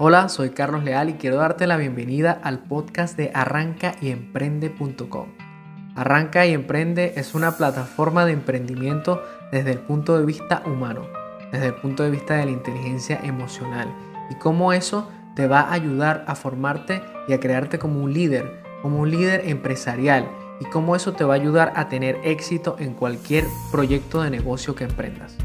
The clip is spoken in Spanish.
Hola, soy Carlos Leal y quiero darte la bienvenida al podcast de arrancayemprende.com. Arranca y Emprende es una plataforma de emprendimiento desde el punto de vista humano, desde el punto de vista de la inteligencia emocional y cómo eso te va a ayudar a formarte y a crearte como un líder, como un líder empresarial y cómo eso te va a ayudar a tener éxito en cualquier proyecto de negocio que emprendas.